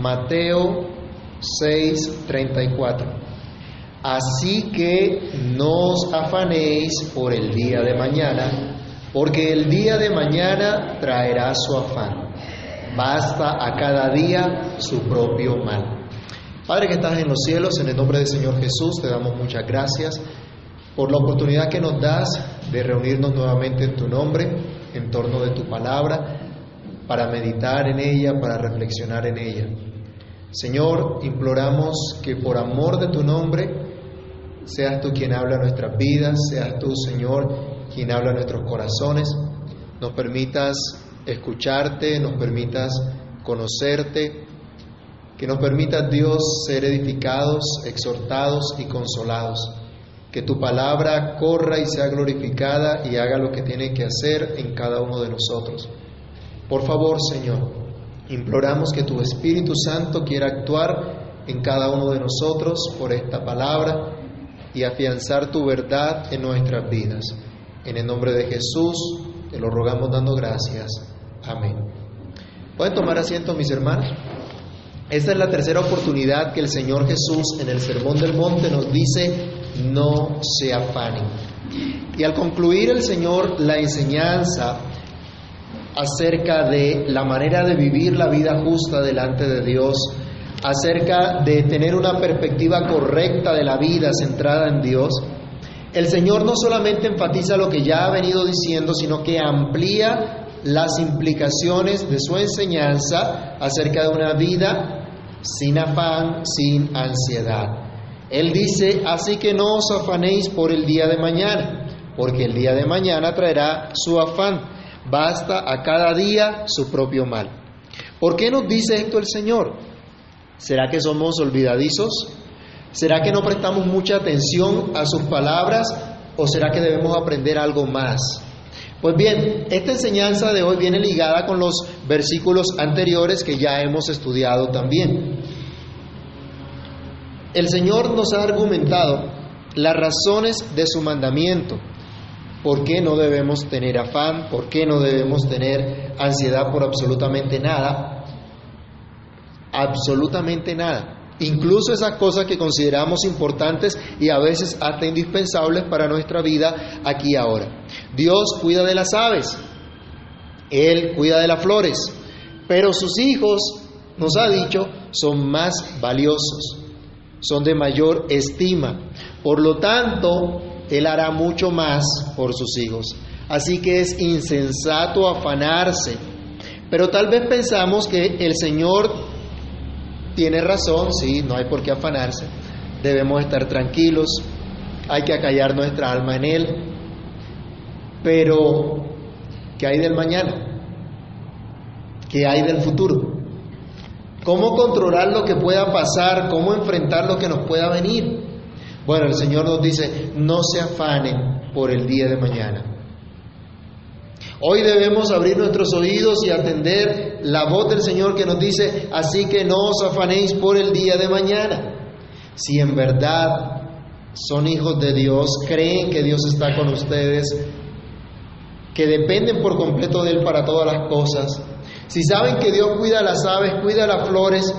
Mateo 6:34. Así que no os afanéis por el día de mañana, porque el día de mañana traerá su afán. Basta a cada día su propio mal. Padre que estás en los cielos, en el nombre del Señor Jesús, te damos muchas gracias por la oportunidad que nos das de reunirnos nuevamente en tu nombre, en torno de tu palabra, para meditar en ella, para reflexionar en ella. Señor, imploramos que por amor de tu nombre, seas tú quien habla nuestras vidas, seas tú, Señor, quien habla nuestros corazones, nos permitas escucharte, nos permitas conocerte, que nos permitas, Dios, ser edificados, exhortados y consolados. Que tu palabra corra y sea glorificada y haga lo que tiene que hacer en cada uno de nosotros. Por favor, Señor, imploramos que tu Espíritu Santo quiera actuar en cada uno de nosotros por esta palabra y afianzar tu verdad en nuestras vidas. En el nombre de Jesús te lo rogamos dando gracias. Amén. ¿Pueden tomar asiento mis hermanos? Esta es la tercera oportunidad que el Señor Jesús en el Sermón del Monte nos dice, no se afanen. Y al concluir el Señor la enseñanza acerca de la manera de vivir la vida justa delante de Dios, acerca de tener una perspectiva correcta de la vida centrada en Dios, el Señor no solamente enfatiza lo que ya ha venido diciendo, sino que amplía las implicaciones de su enseñanza acerca de una vida sin afán, sin ansiedad. Él dice, así que no os afanéis por el día de mañana, porque el día de mañana traerá su afán. Basta a cada día su propio mal. ¿Por qué nos dice esto el Señor? ¿Será que somos olvidadizos? ¿Será que no prestamos mucha atención a sus palabras o será que debemos aprender algo más? Pues bien, esta enseñanza de hoy viene ligada con los versículos anteriores que ya hemos estudiado también. El Señor nos ha argumentado las razones de su mandamiento, por qué no debemos tener afán, por qué no debemos tener ansiedad por absolutamente nada, absolutamente nada. Incluso esas cosas que consideramos importantes y a veces hasta indispensables para nuestra vida aquí y ahora. Dios cuida de las aves, Él cuida de las flores, pero sus hijos, nos ha dicho, son más valiosos, son de mayor estima. Por lo tanto, Él hará mucho más por sus hijos. Así que es insensato afanarse. Pero tal vez pensamos que el Señor tiene razón, sí, no hay por qué afanarse. Debemos estar tranquilos, hay que acallar nuestra alma en Él. Pero, ¿qué hay del mañana? ¿Qué hay del futuro? ¿Cómo controlar lo que pueda pasar? ¿Cómo enfrentar lo que nos pueda venir? Bueno, el Señor nos dice, no se afanen por el día de mañana. Hoy debemos abrir nuestros oídos y atender la voz del Señor que nos dice, así que no os afanéis por el día de mañana. Si en verdad son hijos de Dios, creen que Dios está con ustedes, que dependen por completo de Él para todas las cosas, si saben que Dios cuida las aves, cuida las flores,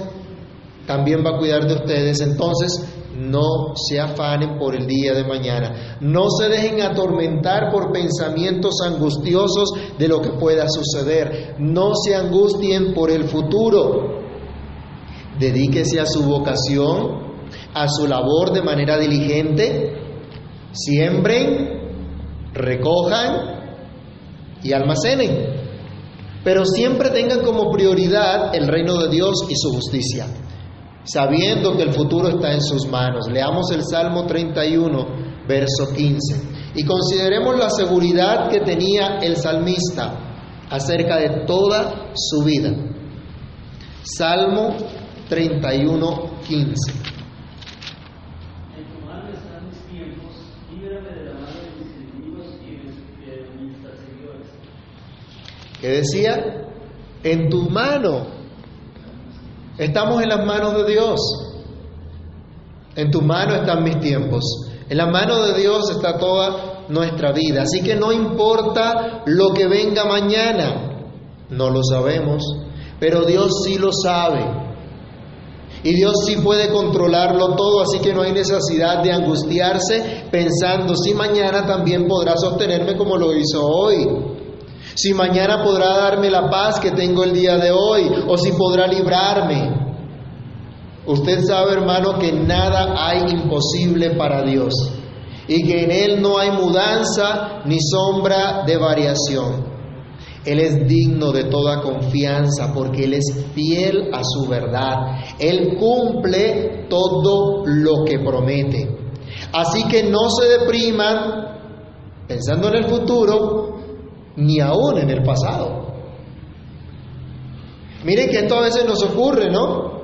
también va a cuidar de ustedes. Entonces, no se afanen por el día de mañana. No se dejen atormentar por pensamientos angustiosos de lo que pueda suceder. No se angustien por el futuro. Dedíquese a su vocación, a su labor de manera diligente. Siembren, recojan y almacenen pero siempre tengan como prioridad el reino de Dios y su justicia, sabiendo que el futuro está en sus manos. Leamos el Salmo 31, verso 15, y consideremos la seguridad que tenía el salmista acerca de toda su vida. Salmo 31, 15. que decía, en tu mano, estamos en las manos de Dios, en tu mano están mis tiempos, en la mano de Dios está toda nuestra vida, así que no importa lo que venga mañana, no lo sabemos, pero Dios sí lo sabe. Y Dios sí puede controlarlo todo, así que no hay necesidad de angustiarse pensando si mañana también podrá sostenerme como lo hizo hoy. Si mañana podrá darme la paz que tengo el día de hoy o si podrá librarme. Usted sabe, hermano, que nada hay imposible para Dios y que en Él no hay mudanza ni sombra de variación. Él es digno de toda confianza porque Él es fiel a su verdad. Él cumple todo lo que promete. Así que no se depriman pensando en el futuro ni aún en el pasado. Miren que esto a veces nos ocurre, ¿no?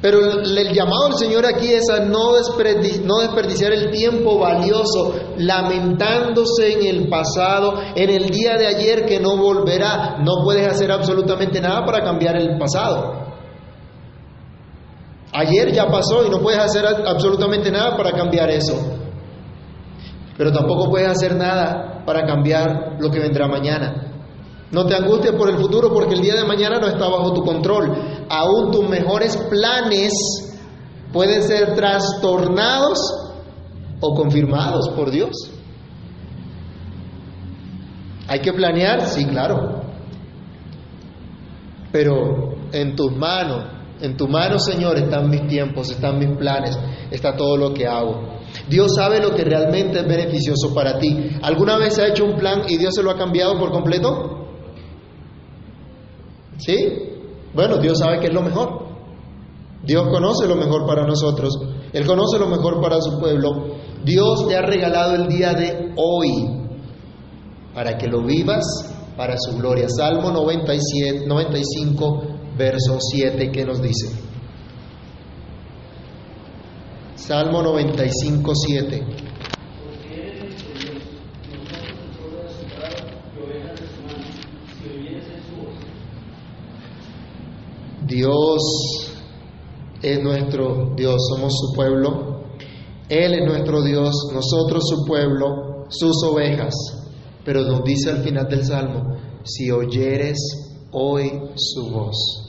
Pero el, llamado del Señor aquí es a no, no desperdiciar el tiempo valioso lamentándose en el pasado, en el día de ayer que no volverá. No puedes hacer absolutamente nada para cambiar el pasado. Ayer ya pasó y no puedes hacer absolutamente nada para cambiar eso. Pero tampoco puedes hacer nada para cambiar lo que vendrá mañana. No te angusties por el futuro porque el día de mañana no está bajo tu control. Aún tus mejores planes pueden ser trastornados o confirmados por Dios. ¿Hay que planear? Sí, claro. Pero en tus manos, en tu mano, Señor, están mis tiempos, están mis planes, está todo lo que hago. Dios sabe lo que realmente es beneficioso para ti. ¿Alguna vez se ha hecho un plan y Dios se lo ha cambiado por completo? ¿Sí? Bueno, Dios sabe que es lo mejor. Dios conoce lo mejor para nosotros. Él conoce lo mejor para su pueblo. Dios te ha regalado el día de hoy para que lo vivas para su gloria. Salmo 97, 95, verso 7, ¿qué nos dice? Salmo 95, 7. Dios es nuestro Dios, somos su pueblo. Él es nuestro Dios, nosotros su pueblo, sus ovejas. Pero nos dice al final del Salmo, si oyeres hoy su voz.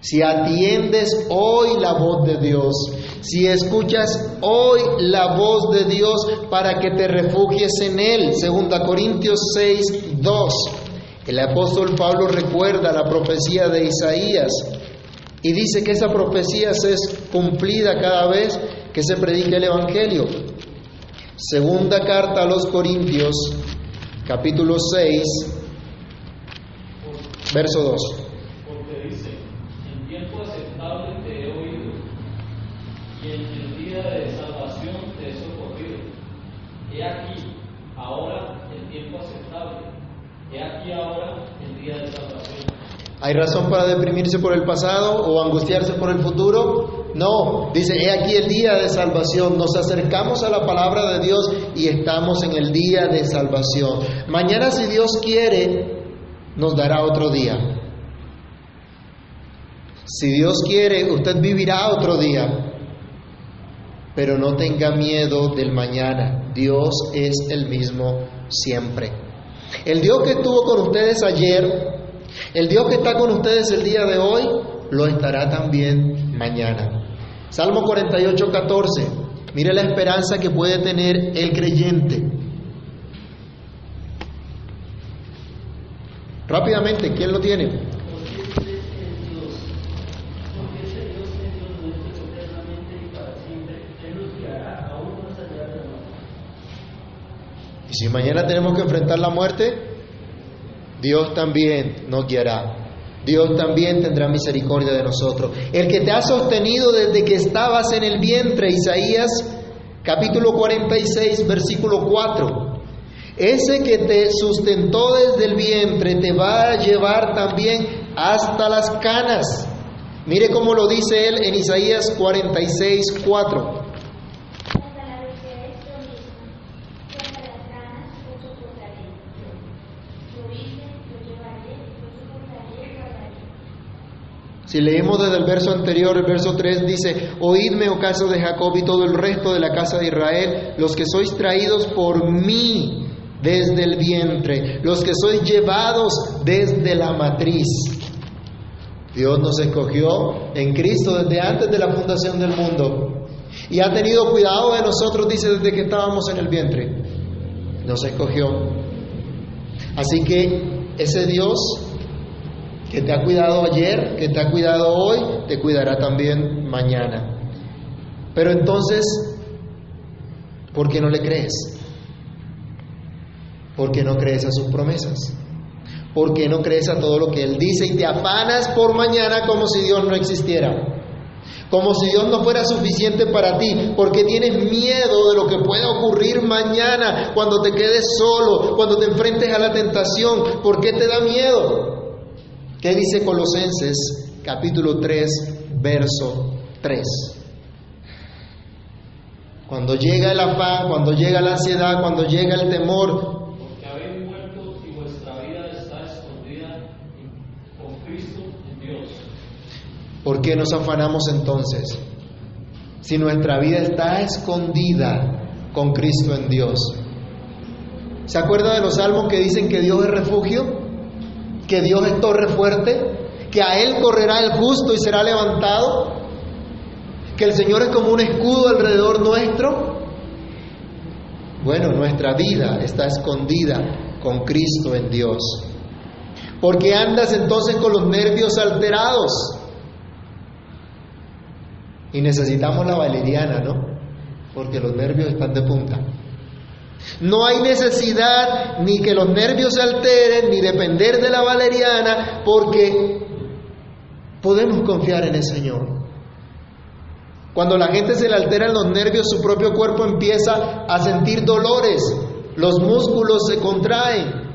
Si atiendes hoy la voz de Dios, si escuchas hoy la voz de Dios para que te refugies en Él, 2 Corintios 6, 2. El apóstol Pablo recuerda la profecía de Isaías y dice que esa profecía es cumplida cada vez que se predica el Evangelio. Segunda carta a los Corintios, capítulo 6, verso 2. Porque dice, en tiempo aceptable te he oído, y en el día de salvación te he socorrido. He aquí, ahora el tiempo aceptable aquí ahora el día de salvación. ¿Hay razón para deprimirse por el pasado o angustiarse por el futuro? No, dice, he aquí el día de salvación. Nos acercamos a la palabra de Dios y estamos en el día de salvación. Mañana, si Dios quiere, nos dará otro día. Si Dios quiere, usted vivirá otro día. Pero no tenga miedo del mañana. Dios es el mismo siempre. El Dios que estuvo con ustedes ayer, el Dios que está con ustedes el día de hoy, lo estará también mañana. Salmo 48, 14. Mire la esperanza que puede tener el creyente. Rápidamente, ¿quién lo tiene? Si mañana tenemos que enfrentar la muerte, Dios también nos guiará. Dios también tendrá misericordia de nosotros. El que te ha sostenido desde que estabas en el vientre, Isaías capítulo 46, versículo 4. Ese que te sustentó desde el vientre te va a llevar también hasta las canas. Mire cómo lo dice él en Isaías 46, 4. Leemos desde el verso anterior, el verso 3 dice, Oídme, oh casa de Jacob y todo el resto de la casa de Israel, los que sois traídos por mí desde el vientre, los que sois llevados desde la matriz. Dios nos escogió en Cristo desde antes de la fundación del mundo y ha tenido cuidado de nosotros, dice, desde que estábamos en el vientre. Nos escogió. Así que ese Dios que te ha cuidado ayer, que te ha cuidado hoy, te cuidará también mañana. Pero entonces, ¿por qué no le crees? ¿Por qué no crees a sus promesas? ¿Por qué no crees a todo lo que Él dice y te afanas por mañana como si Dios no existiera? Como si Dios no fuera suficiente para ti, porque tienes miedo de lo que pueda ocurrir mañana, cuando te quedes solo, cuando te enfrentes a la tentación. ¿Por qué te da miedo? ¿Qué dice Colosenses capítulo 3, verso 3? Cuando llega el afán, cuando llega la ansiedad, cuando llega el temor, porque habéis muerto y vuestra vida está escondida con Cristo en Dios. ¿por qué nos afanamos entonces? Si nuestra vida está escondida con Cristo en Dios. ¿Se acuerda de los salmos que dicen que Dios es refugio? ¿Que Dios es torre fuerte? ¿Que a Él correrá el justo y será levantado? ¿Que el Señor es como un escudo alrededor nuestro? Bueno, nuestra vida está escondida con Cristo en Dios. ¿Por qué andas entonces con los nervios alterados? Y necesitamos la valeriana, ¿no? Porque los nervios están de punta. No hay necesidad ni que los nervios se alteren, ni depender de la valeriana, porque podemos confiar en el Señor. Cuando la gente se le alteran los nervios, su propio cuerpo empieza a sentir dolores, los músculos se contraen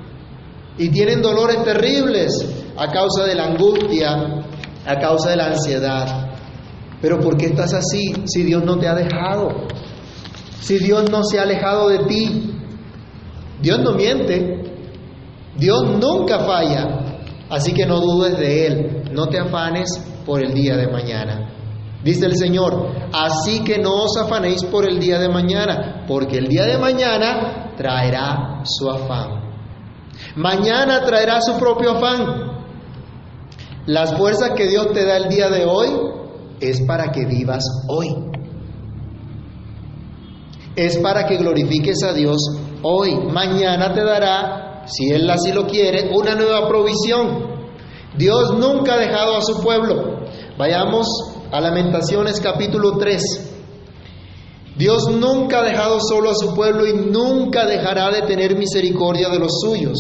y tienen dolores terribles a causa de la angustia, a causa de la ansiedad. Pero ¿por qué estás así si Dios no te ha dejado? Si Dios no se ha alejado de ti. Dios no miente. Dios nunca falla. Así que no dudes de Él. No te afanes por el día de mañana. Dice el Señor, así que no os afanéis por el día de mañana, porque el día de mañana traerá su afán. Mañana traerá su propio afán. Las fuerzas que Dios te da el día de hoy es para que vivas hoy. Es para que glorifiques a Dios hoy. Mañana te dará, si Él así lo quiere, una nueva provisión. Dios nunca ha dejado a su pueblo. Vayamos a Lamentaciones capítulo 3. Dios nunca ha dejado solo a su pueblo y nunca dejará de tener misericordia de los suyos,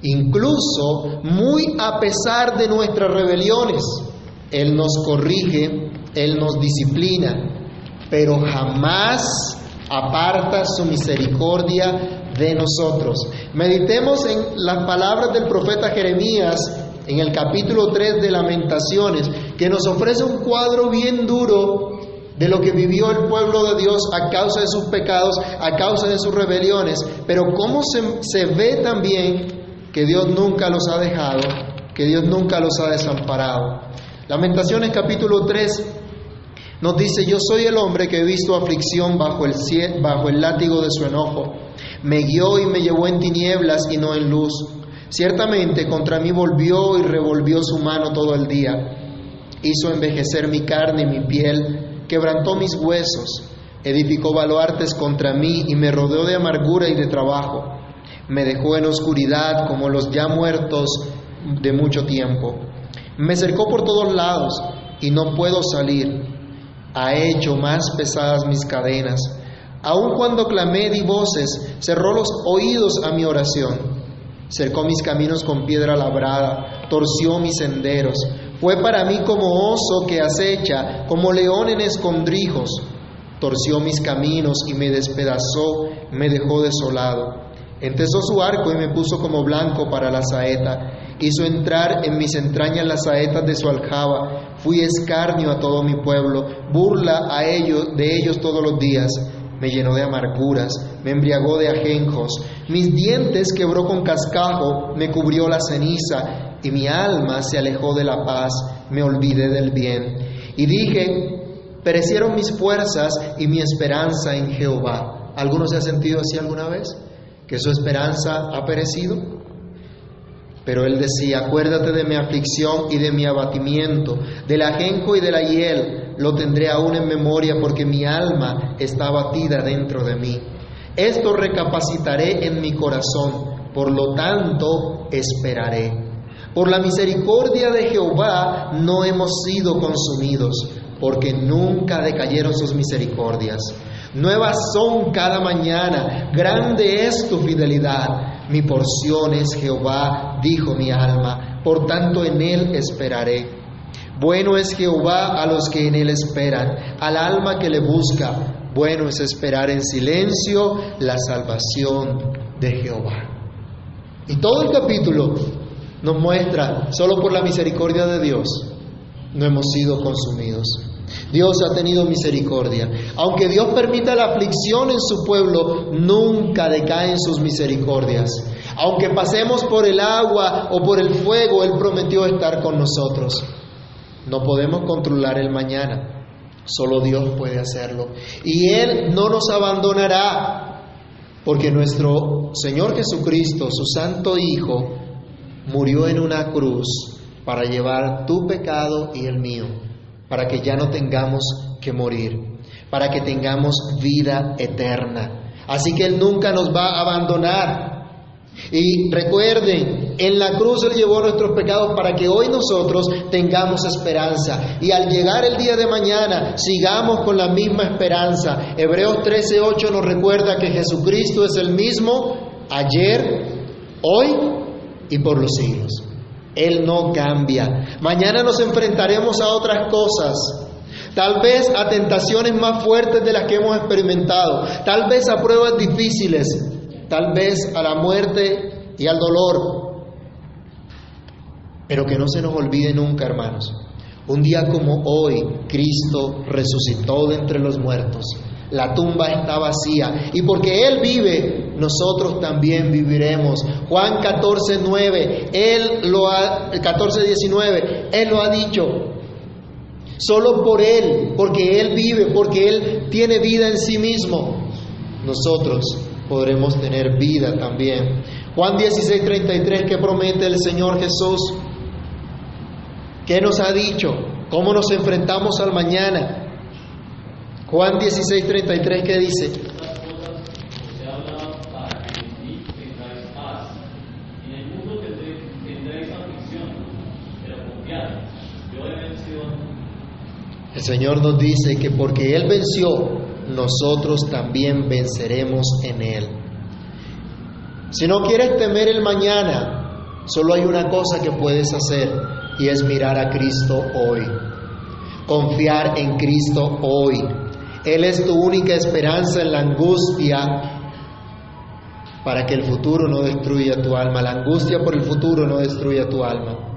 incluso muy a pesar de nuestras rebeliones. Él nos corrige, Él nos disciplina, pero jamás aparta su misericordia de nosotros. Meditemos en las palabras del profeta Jeremías en el capítulo 3 de Lamentaciones, que nos ofrece un cuadro bien duro de lo que vivió el pueblo de Dios a causa de sus pecados, a causa de sus rebeliones, pero cómo se, se ve también que Dios nunca los ha dejado, que Dios nunca los ha desamparado. Lamentaciones capítulo 3 nos dice, yo soy el hombre que he visto aflicción bajo el, bajo el látigo de su enojo. Me guió y me llevó en tinieblas y no en luz. Ciertamente contra mí volvió y revolvió su mano todo el día. Hizo envejecer mi carne y mi piel, quebrantó mis huesos, edificó baluartes contra mí y me rodeó de amargura y de trabajo. Me dejó en oscuridad como los ya muertos de mucho tiempo. Me cercó por todos lados y no puedo salir. Ha hecho más pesadas mis cadenas. Aun cuando clamé di voces, cerró los oídos a mi oración. Cercó mis caminos con piedra labrada, torció mis senderos. Fue para mí como oso que acecha, como león en escondrijos. Torció mis caminos y me despedazó, me dejó desolado. Entesó su arco y me puso como blanco para la saeta. Hizo entrar en mis entrañas las saetas de su aljaba. Fui escarnio a todo mi pueblo, burla a ellos, de ellos todos los días. Me llenó de amarguras, me embriagó de ajenjos. Mis dientes quebró con cascajo, me cubrió la ceniza, y mi alma se alejó de la paz, me olvidé del bien. Y dije, perecieron mis fuerzas y mi esperanza en Jehová. ¿Alguno se ha sentido así alguna vez? ¿Que su esperanza ha perecido? Pero él decía, acuérdate de mi aflicción y de mi abatimiento, del ajenjo y de la hiel, lo tendré aún en memoria porque mi alma está abatida dentro de mí. Esto recapacitaré en mi corazón, por lo tanto esperaré. Por la misericordia de Jehová no hemos sido consumidos, porque nunca decayeron sus misericordias. Nuevas son cada mañana, grande es tu fidelidad. Mi porción es Jehová, dijo mi alma, por tanto en él esperaré. Bueno es Jehová a los que en él esperan, al alma que le busca. Bueno es esperar en silencio la salvación de Jehová. Y todo el capítulo nos muestra, solo por la misericordia de Dios, no hemos sido consumidos. Dios ha tenido misericordia. Aunque Dios permita la aflicción en su pueblo, nunca decaen sus misericordias. Aunque pasemos por el agua o por el fuego, Él prometió estar con nosotros. No podemos controlar el mañana, solo Dios puede hacerlo. Y Él no nos abandonará, porque nuestro Señor Jesucristo, su Santo Hijo, murió en una cruz para llevar tu pecado y el mío para que ya no tengamos que morir, para que tengamos vida eterna. Así que Él nunca nos va a abandonar. Y recuerden, en la cruz Él llevó nuestros pecados para que hoy nosotros tengamos esperanza. Y al llegar el día de mañana, sigamos con la misma esperanza. Hebreos 13:8 nos recuerda que Jesucristo es el mismo ayer, hoy y por los siglos. Él no cambia. Mañana nos enfrentaremos a otras cosas. Tal vez a tentaciones más fuertes de las que hemos experimentado. Tal vez a pruebas difíciles. Tal vez a la muerte y al dolor. Pero que no se nos olvide nunca, hermanos. Un día como hoy, Cristo resucitó de entre los muertos la tumba está vacía. Y porque Él vive, nosotros también viviremos. Juan 14, 9, Él lo ha, 14, 19, Él lo ha dicho. Solo por Él, porque Él vive, porque Él tiene vida en sí mismo, nosotros podremos tener vida también. Juan 16, 33, ¿qué promete el Señor Jesús? ¿Qué nos ha dicho? ¿Cómo nos enfrentamos al mañana? Juan 16, 33, ¿qué dice? El Señor nos dice que porque Él venció, nosotros también venceremos en Él. Si no quieres temer el mañana, solo hay una cosa que puedes hacer y es mirar a Cristo hoy. Confiar en Cristo hoy. Él es tu única esperanza en la angustia para que el futuro no destruya tu alma. La angustia por el futuro no destruya tu alma.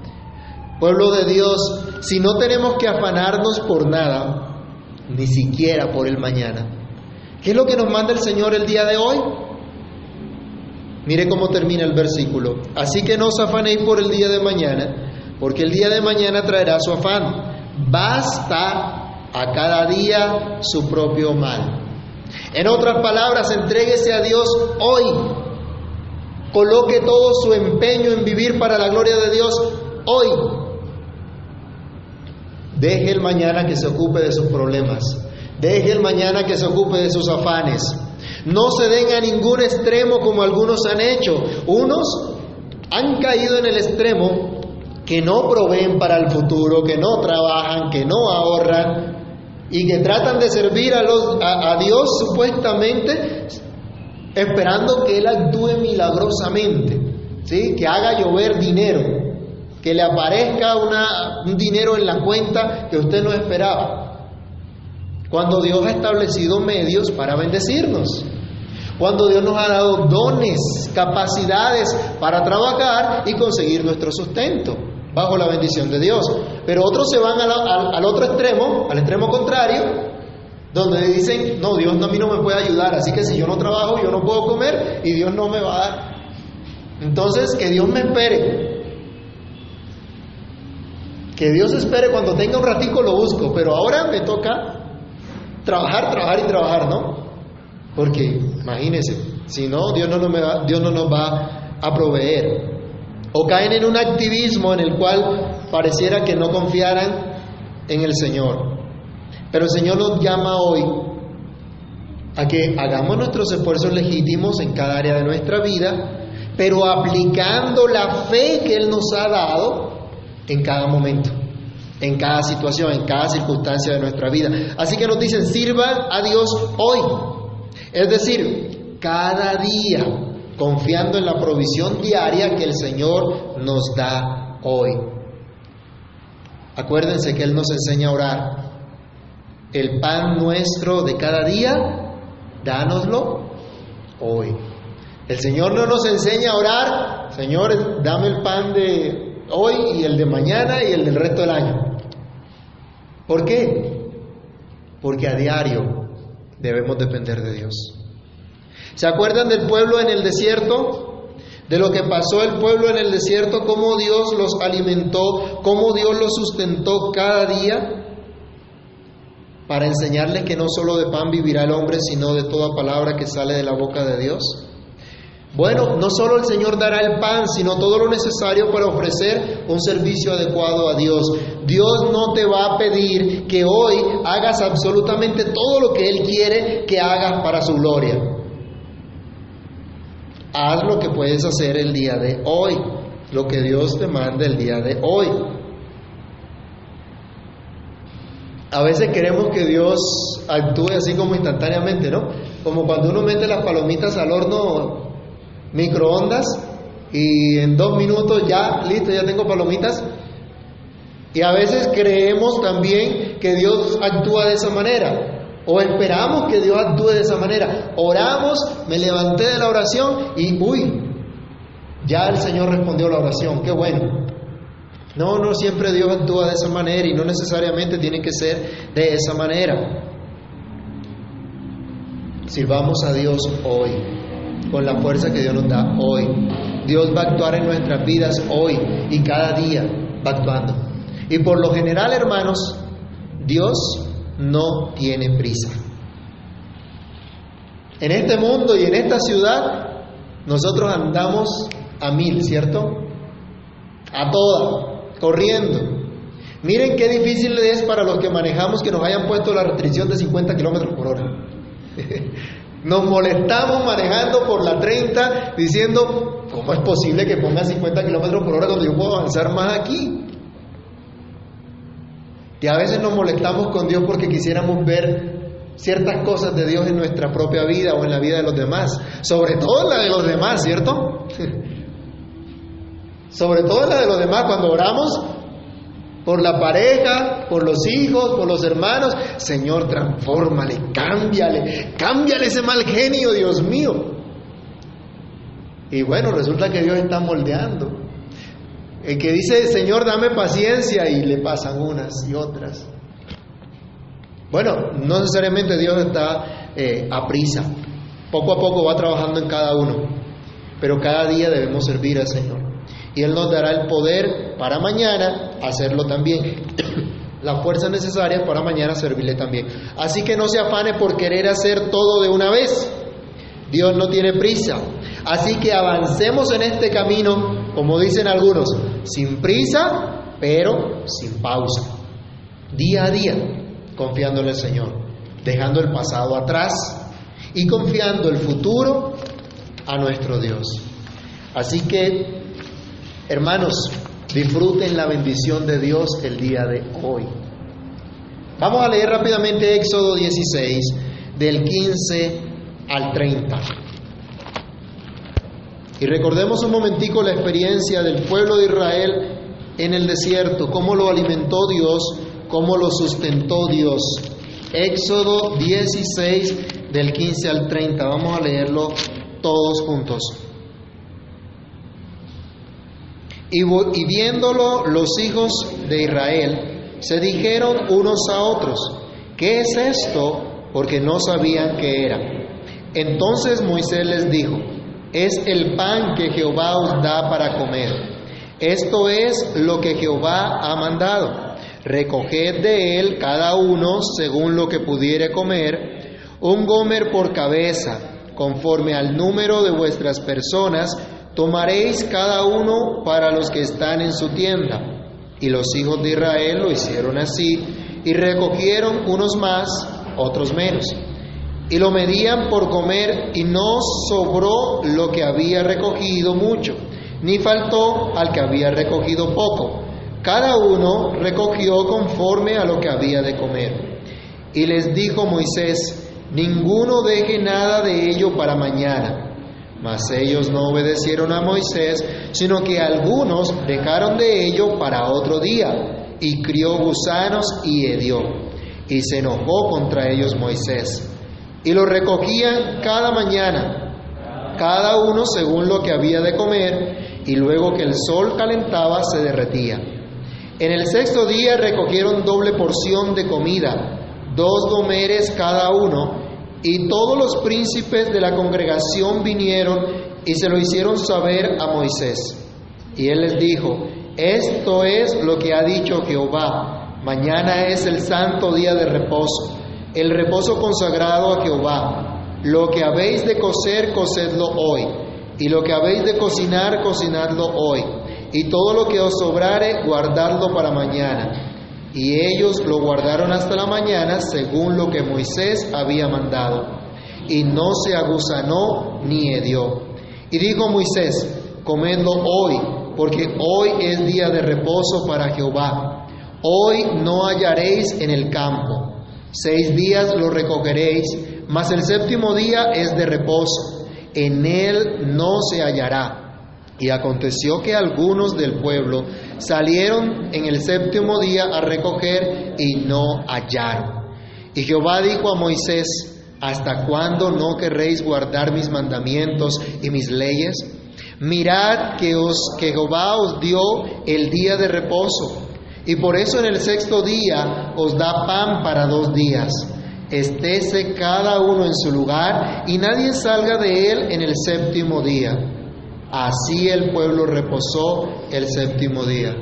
Pueblo de Dios, si no tenemos que afanarnos por nada, ni siquiera por el mañana, ¿qué es lo que nos manda el Señor el día de hoy? Mire cómo termina el versículo. Así que no os afanéis por el día de mañana, porque el día de mañana traerá su afán. Basta a cada día su propio mal. En otras palabras, entréguese a Dios hoy. Coloque todo su empeño en vivir para la gloria de Dios hoy. Deje el mañana que se ocupe de sus problemas. Deje el mañana que se ocupe de sus afanes. No se den a ningún extremo como algunos han hecho. Unos han caído en el extremo que no proveen para el futuro, que no trabajan, que no ahorran, y que tratan de servir a, los, a, Dios supuestamente esperando que Él actúe milagrosamente, ¿sí? que haga llover dinero, que le aparezca un dinero en la cuenta que usted no esperaba. Cuando Dios ha establecido medios para bendecirnos. Cuando Dios nos ha dado dones, capacidades para trabajar y conseguir nuestro sustento bajo la bendición de Dios. Pero otros se van al, otro extremo, al extremo contrario, donde dicen, no, Dios a mí no me puede ayudar, así que si yo no trabajo, yo no puedo comer y Dios no me va a dar. Entonces, que Dios me espere. Que Dios espere cuando tenga un ratico lo busco, pero ahora me toca trabajar, trabajar y trabajar, ¿no? Porque imagínense, si no, Dios no, me va, Dios no nos va a proveer. O caen en un activismo en el cual pareciera que no confiaran en el Señor. Pero el Señor nos llama hoy a que hagamos nuestros esfuerzos legítimos en cada área de nuestra vida, pero aplicando la fe que Él nos ha dado en cada momento, en cada situación, en cada circunstancia de nuestra vida. Así que nos dicen, sirvan a Dios hoy. Es decir, cada día, confiando en la provisión diaria que el Señor nos da hoy. Acuérdense que Él nos enseña a orar. El pan nuestro de cada día, dánoslo hoy. El Señor no nos enseña a orar, Señor, dame el pan de hoy y el de mañana y el del resto del año. ¿Por qué? Porque a diario debemos depender de Dios. ¿Se acuerdan del pueblo en el desierto? De lo que pasó el pueblo en el desierto, cómo Dios los alimentó, cómo Dios los sustentó cada día para enseñarles que no solo de pan vivirá el hombre, sino de toda palabra que sale de la boca de Dios. Bueno, no solo el Señor dará el pan, sino todo lo necesario para ofrecer un servicio adecuado a Dios. Dios no te va a pedir que hoy hagas absolutamente todo lo que Él quiere que hagas para su gloria. Haz lo que puedes hacer el día de hoy, lo que Dios te manda el día de hoy. A veces queremos que Dios actúe así como instantáneamente, ¿no? Como cuando uno mete las palomitas al horno microondas y en dos minutos ya, listo, ya tengo palomitas. Y a veces creemos también que Dios actúa de esa manera. O esperamos que Dios actúe de esa manera. Oramos, me levanté de la oración y, uy, ya el Señor respondió la oración. Qué bueno. No, no siempre Dios actúa de esa manera y no necesariamente tiene que ser de esa manera. Sirvamos a Dios hoy, con la fuerza que Dios nos da hoy. Dios va a actuar en nuestras vidas hoy y cada día va actuando. Y por lo general, hermanos, Dios no tiene prisa. En este mundo y en esta ciudad, nosotros andamos a mil, ¿cierto? A toda corriendo. Miren qué difícil es para los que manejamos que nos hayan puesto la restricción de 50 kilómetros por hora. Nos molestamos manejando por la 30 diciendo, ¿cómo es posible que ponga 50 kilómetros por hora cuando yo puedo avanzar más aquí? Y a veces nos molestamos con Dios porque quisiéramos ver ciertas cosas de Dios en nuestra propia vida o en la vida de los demás, sobre todo en la de los demás, ¿cierto? sobre todo en la de los demás, cuando oramos por la pareja, por los hijos, por los hermanos, Señor, transfórmale, cámbiale, cámbiale ese mal genio, Dios mío. Y bueno, resulta que Dios está moldeando. El que dice, Señor, dame paciencia, y le pasan unas y otras. Bueno, no necesariamente Dios está eh, a prisa. Poco a poco va trabajando en cada uno. Pero cada día debemos servir al Señor. Y Él nos dará el poder para mañana hacerlo también. La fuerza necesaria para mañana servirle también. Así que no se afane por querer hacer todo de una vez. Dios no tiene prisa. Así que avancemos en este camino, como dicen algunos, sin prisa, pero sin pausa. Día a día, confiando en el Señor, dejando el pasado atrás y confiando el futuro a nuestro Dios. Así que Hermanos, disfruten la bendición de Dios el día de hoy. Vamos a leer rápidamente Éxodo 16, del 15 al 30. Y recordemos un momentico la experiencia del pueblo de Israel en el desierto, cómo lo alimentó Dios, cómo lo sustentó Dios. Éxodo 16, del 15 al 30. Vamos a leerlo todos juntos. Y, viéndolo los hijos de Israel, se dijeron unos a otros, ¿qué es esto? Porque no sabían qué era. Entonces Moisés les dijo, es el pan que Jehová os da para comer. Esto es lo que Jehová ha mandado. Recoged de él cada uno según lo que pudiere comer, un gomer por cabeza, conforme al número de vuestras personas, tomaréis cada uno para los que están en su tienda. Y los hijos de Israel lo hicieron así, y recogieron unos más, otros menos. Y lo medían por comer, y no sobró lo que había recogido mucho, ni faltó al que había recogido poco. Cada uno recogió conforme a lo que había de comer. Y les dijo Moisés, ninguno deje nada de ello para mañana mas ellos no obedecieron a Moisés, sino que algunos dejaron de ello para otro día, y crió gusanos y hedió. Y se enojó contra ellos Moisés. Y lo recogían cada mañana, cada uno según lo que había de comer, y luego que el sol calentaba se derretía. En el sexto día recogieron doble porción de comida, dos gomeres cada uno, y todos los príncipes de la congregación vinieron y se lo hicieron saber a Moisés. Y él les dijo, esto es lo que ha dicho Jehová, mañana es el santo día de reposo, el reposo consagrado a Jehová. Lo que habéis de coser, cocedlo hoy, y lo que habéis de cocinar, cocinadlo hoy, y todo lo que os sobrare, guardadlo para mañana y ellos lo guardaron hasta la mañana según lo que Moisés había mandado. Y no se agusanó ni hedió. Y dijo Moisés, comedlo hoy, porque hoy es día de reposo para Jehová. Hoy no hallaréis en el campo. Seis días lo recogeréis, mas el séptimo día es de reposo. En él no se hallará y aconteció que algunos del pueblo salieron en el séptimo día a recoger y no hallaron. Y Jehová dijo a Moisés, ¿hasta cuándo no querréis guardar mis mandamientos y mis leyes? Mirad que, os, que Jehová os dio el día de reposo, y por eso en el sexto día os da pan para dos días. Estése cada uno en su lugar, y nadie salga de él en el séptimo día. Así el pueblo reposó el séptimo día.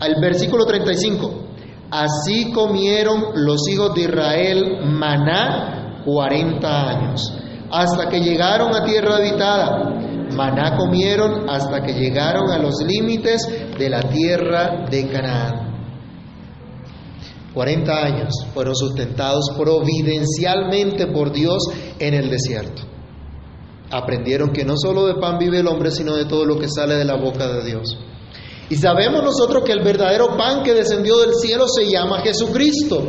Al versículo 35. Así comieron los hijos de Israel maná 40 años, hasta que llegaron a tierra habitada. Maná comieron hasta que llegaron a los límites de la tierra de Canaán. 40 años fueron sustentados providencialmente por Dios en el desierto aprendieron que no solo de pan vive el hombre, sino de todo lo que sale de la boca de Dios. Y sabemos nosotros que el verdadero pan que descendió del cielo se llama Jesucristo.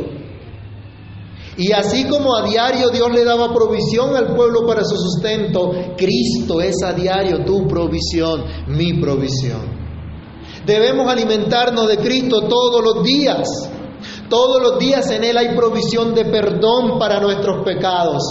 Y así como a diario Dios le daba provisión al pueblo para su sustento, Cristo es a diario tu provisión, mi provisión. Debemos alimentarnos de Cristo todos los días. Todos los días en Él hay provisión de perdón para nuestros pecados.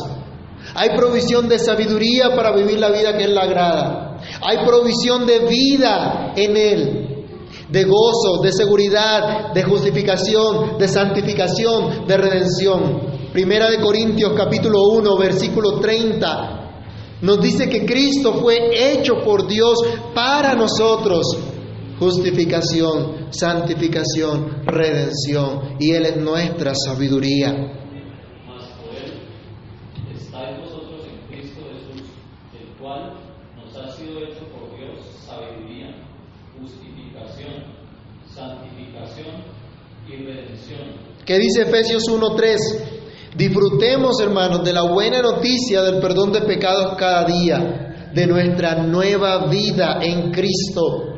Hay provisión de sabiduría para vivir la vida que Él le agrada. Hay provisión de vida en Él, de gozo, de seguridad, de justificación, de santificación, de redención. Primera de Corintios capítulo 1, versículo 30. Nos dice que Cristo fue hecho por Dios para nosotros. Justificación, santificación, redención. Y Él es nuestra sabiduría. ¿Qué dice Efesios 1.3? Disfrutemos, hermanos, de la buena noticia del perdón de pecados cada día, de nuestra nueva vida en Cristo.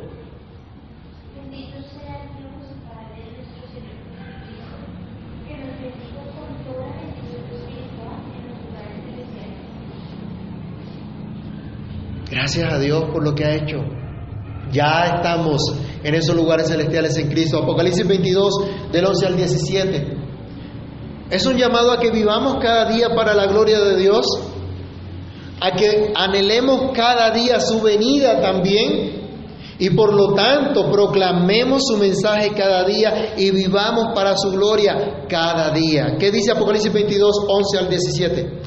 Gracias a Dios por lo que ha hecho. Ya estamos en esos lugares celestiales en Cristo. Apocalipsis 22, del 11 al 17. Es un llamado a que vivamos cada día para la gloria de Dios, a que anhelemos cada día su venida también y por lo tanto proclamemos su mensaje cada día y vivamos para su gloria cada día. ¿Qué dice Apocalipsis 22, 11 al 17?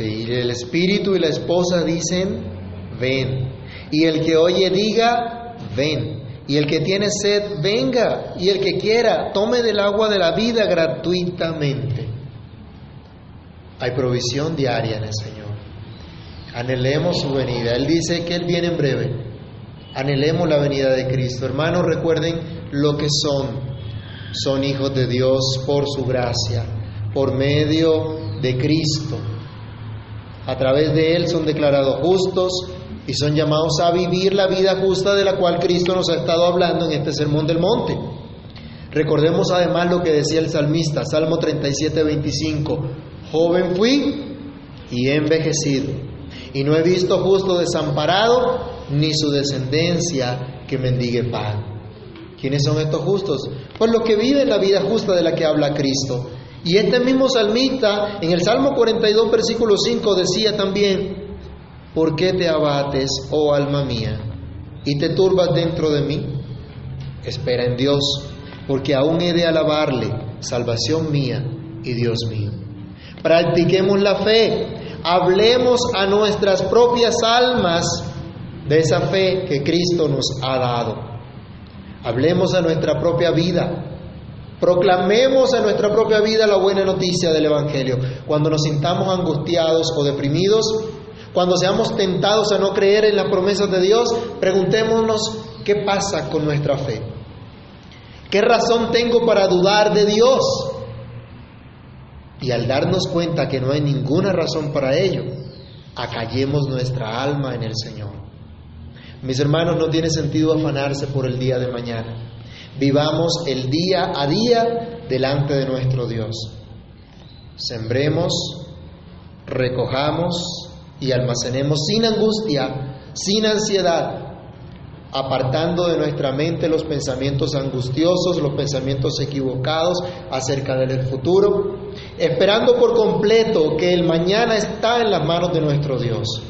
Y el espíritu y la esposa dicen, ven. Y el que oye diga, ven. Y el que tiene sed, venga. Y el que quiera, tome del agua de la vida gratuitamente. Hay provisión diaria en el Señor. Anhelemos su venida. Él dice que Él viene en breve. Anhelemos la venida de Cristo. Hermanos, recuerden lo que son. Son hijos de Dios por su gracia, por medio de Cristo. A través de Él son declarados justos y son llamados a vivir la vida justa de la cual Cristo nos ha estado hablando en este Sermón del Monte. Recordemos además lo que decía el salmista, Salmo 37, 25. Joven fui y envejecido, y no he visto justo desamparado, ni su descendencia que mendigue pan. ¿Quiénes son estos justos? Pues los que viven la vida justa de la que habla Cristo. Y este mismo salmista, en el Salmo 42, versículo 5, decía también, ¿por qué te abates, oh alma mía, y te turbas dentro de mí? Espera en Dios, porque aún he de alabarle, salvación mía y Dios mío. Practiquemos la fe, hablemos a nuestras propias almas de esa fe que Cristo nos ha dado. Hablemos a nuestra propia vida, Proclamemos a nuestra propia vida la buena noticia del Evangelio. Cuando nos sintamos angustiados o deprimidos, cuando seamos tentados a no creer en las promesas de Dios, preguntémonos qué pasa con nuestra fe. ¿Qué razón tengo para dudar de Dios? Y al darnos cuenta que no hay ninguna razón para ello, acallemos nuestra alma en el Señor. Mis hermanos, no tiene sentido afanarse por el día de mañana. Vivamos el día a día delante de nuestro Dios. Sembremos, recojamos y almacenemos sin angustia, sin ansiedad, apartando de nuestra mente los pensamientos angustiosos, los pensamientos equivocados acerca del futuro, esperando por completo que el mañana está en las manos de nuestro Dios.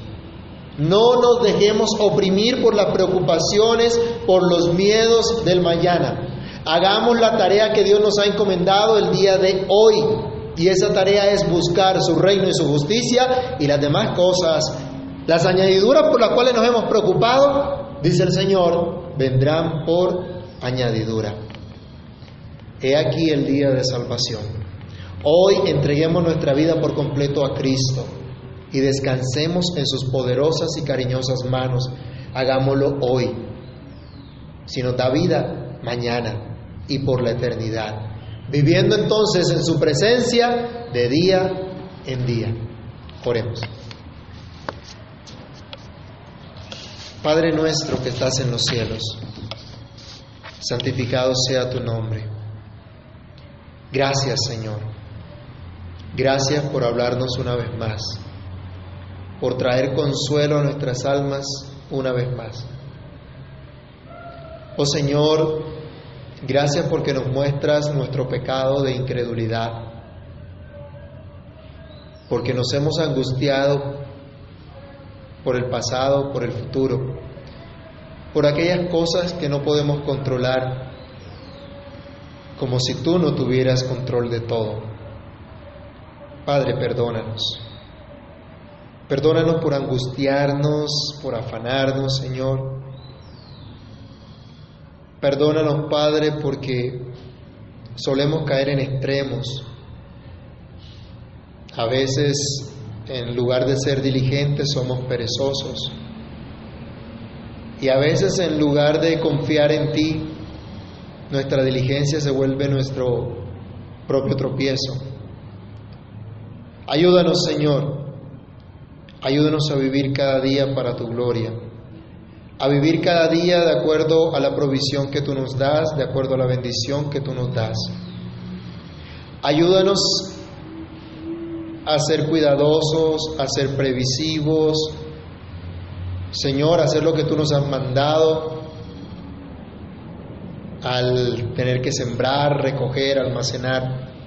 No nos dejemos oprimir por las preocupaciones, por los miedos del mañana. Hagamos la tarea que Dios nos ha encomendado el día de hoy. Y esa tarea es buscar su reino y su justicia y las demás cosas. Las añadiduras por las cuales nos hemos preocupado, dice el Señor, vendrán por añadidura. He aquí el día de salvación. Hoy entreguemos nuestra vida por completo a Cristo y descansemos en sus poderosas y cariñosas manos. Hagámoslo hoy. Si nos da vida, mañana y por la eternidad. Viviendo entonces en su presencia de día en día. Oremos. Padre nuestro que estás en los cielos, santificado sea tu nombre. Gracias Señor. Gracias por hablarnos una vez más por traer consuelo a nuestras almas una vez más. Oh Señor, gracias porque nos muestras nuestro pecado de incredulidad, porque nos hemos angustiado por el pasado, por el futuro, por aquellas cosas que no podemos controlar, como si tú no tuvieras control de todo. Padre, perdónanos. Perdónanos por angustiarnos, por afanarnos, Señor. Perdónanos, Padre, porque solemos caer en extremos. A veces en lugar de ser diligentes somos perezosos. Y a veces en lugar de confiar en ti, nuestra diligencia se vuelve nuestro propio tropiezo. Ayúdanos, Señor. Ayúdanos a vivir cada día para tu gloria. A vivir cada día de acuerdo a la provisión que tú nos das, de acuerdo a la bendición que tú nos das. Ayúdanos a ser cuidadosos, a ser previsivos. Señor, a hacer lo que tú nos has mandado al tener que sembrar, recoger, almacenar.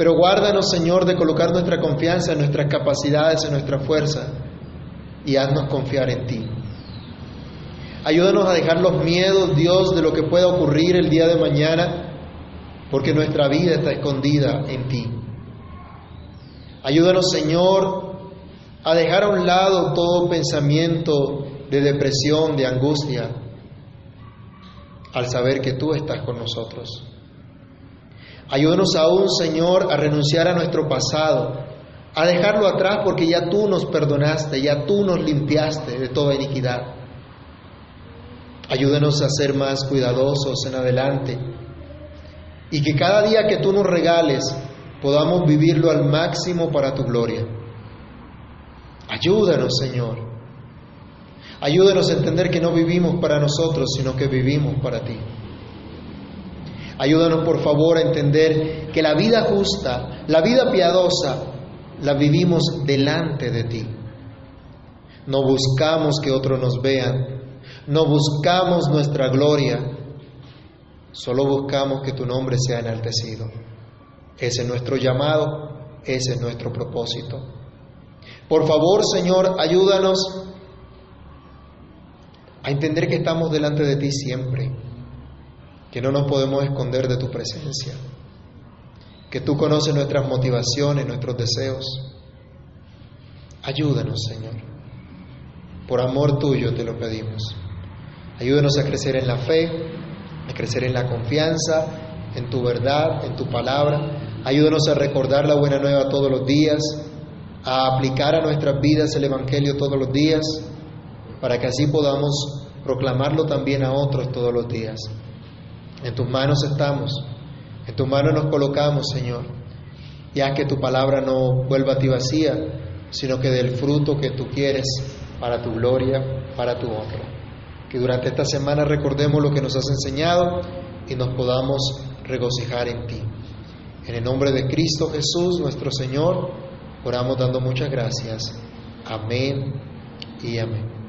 Pero guárdanos, Señor, de colocar nuestra confianza en nuestras capacidades, en nuestra fuerza, y haznos confiar en ti. Ayúdanos a dejar los miedos, Dios, de lo que pueda ocurrir el día de mañana, porque nuestra vida está escondida en ti. Ayúdanos, Señor, a dejar a un lado todo pensamiento de depresión, de angustia, al saber que tú estás con nosotros. Ayúdanos aún, Señor, a renunciar a nuestro pasado, a dejarlo atrás porque ya tú nos perdonaste, ya tú nos limpiaste de toda iniquidad. Ayúdanos a ser más cuidadosos en adelante y que cada día que tú nos regales podamos vivirlo al máximo para tu gloria. Ayúdanos, Señor. Ayúdanos a entender que no vivimos para nosotros, sino que vivimos para ti. Ayúdanos, por favor, a entender que la vida justa, la vida piadosa, la vivimos delante de ti. No buscamos que otros nos vean, no buscamos nuestra gloria, solo buscamos que tu nombre sea enaltecido. Ese es nuestro llamado, ese es nuestro propósito. Por favor, Señor, ayúdanos a entender que estamos delante de ti siempre, que no nos podemos esconder de tu presencia, que tú conoces nuestras motivaciones, nuestros deseos. Ayúdanos, Señor. Por amor tuyo te lo pedimos. Ayúdanos a crecer en la fe, a crecer en la confianza, en tu verdad, en tu palabra. Ayúdanos a recordar la buena nueva todos los días, a aplicar a nuestras vidas el Evangelio todos los días para que así podamos proclamarlo también a otros todos los días. En tus manos estamos, en tus manos nos colocamos, Señor, y haz que tu palabra no vuelva a ti vacía, sino que del fruto que tú quieres para tu gloria, para tu honra. Que durante esta semana recordemos lo que nos has enseñado y nos podamos regocijar en ti. En el nombre de Cristo Jesús, nuestro Señor, oramos dando muchas gracias. Amén y amén.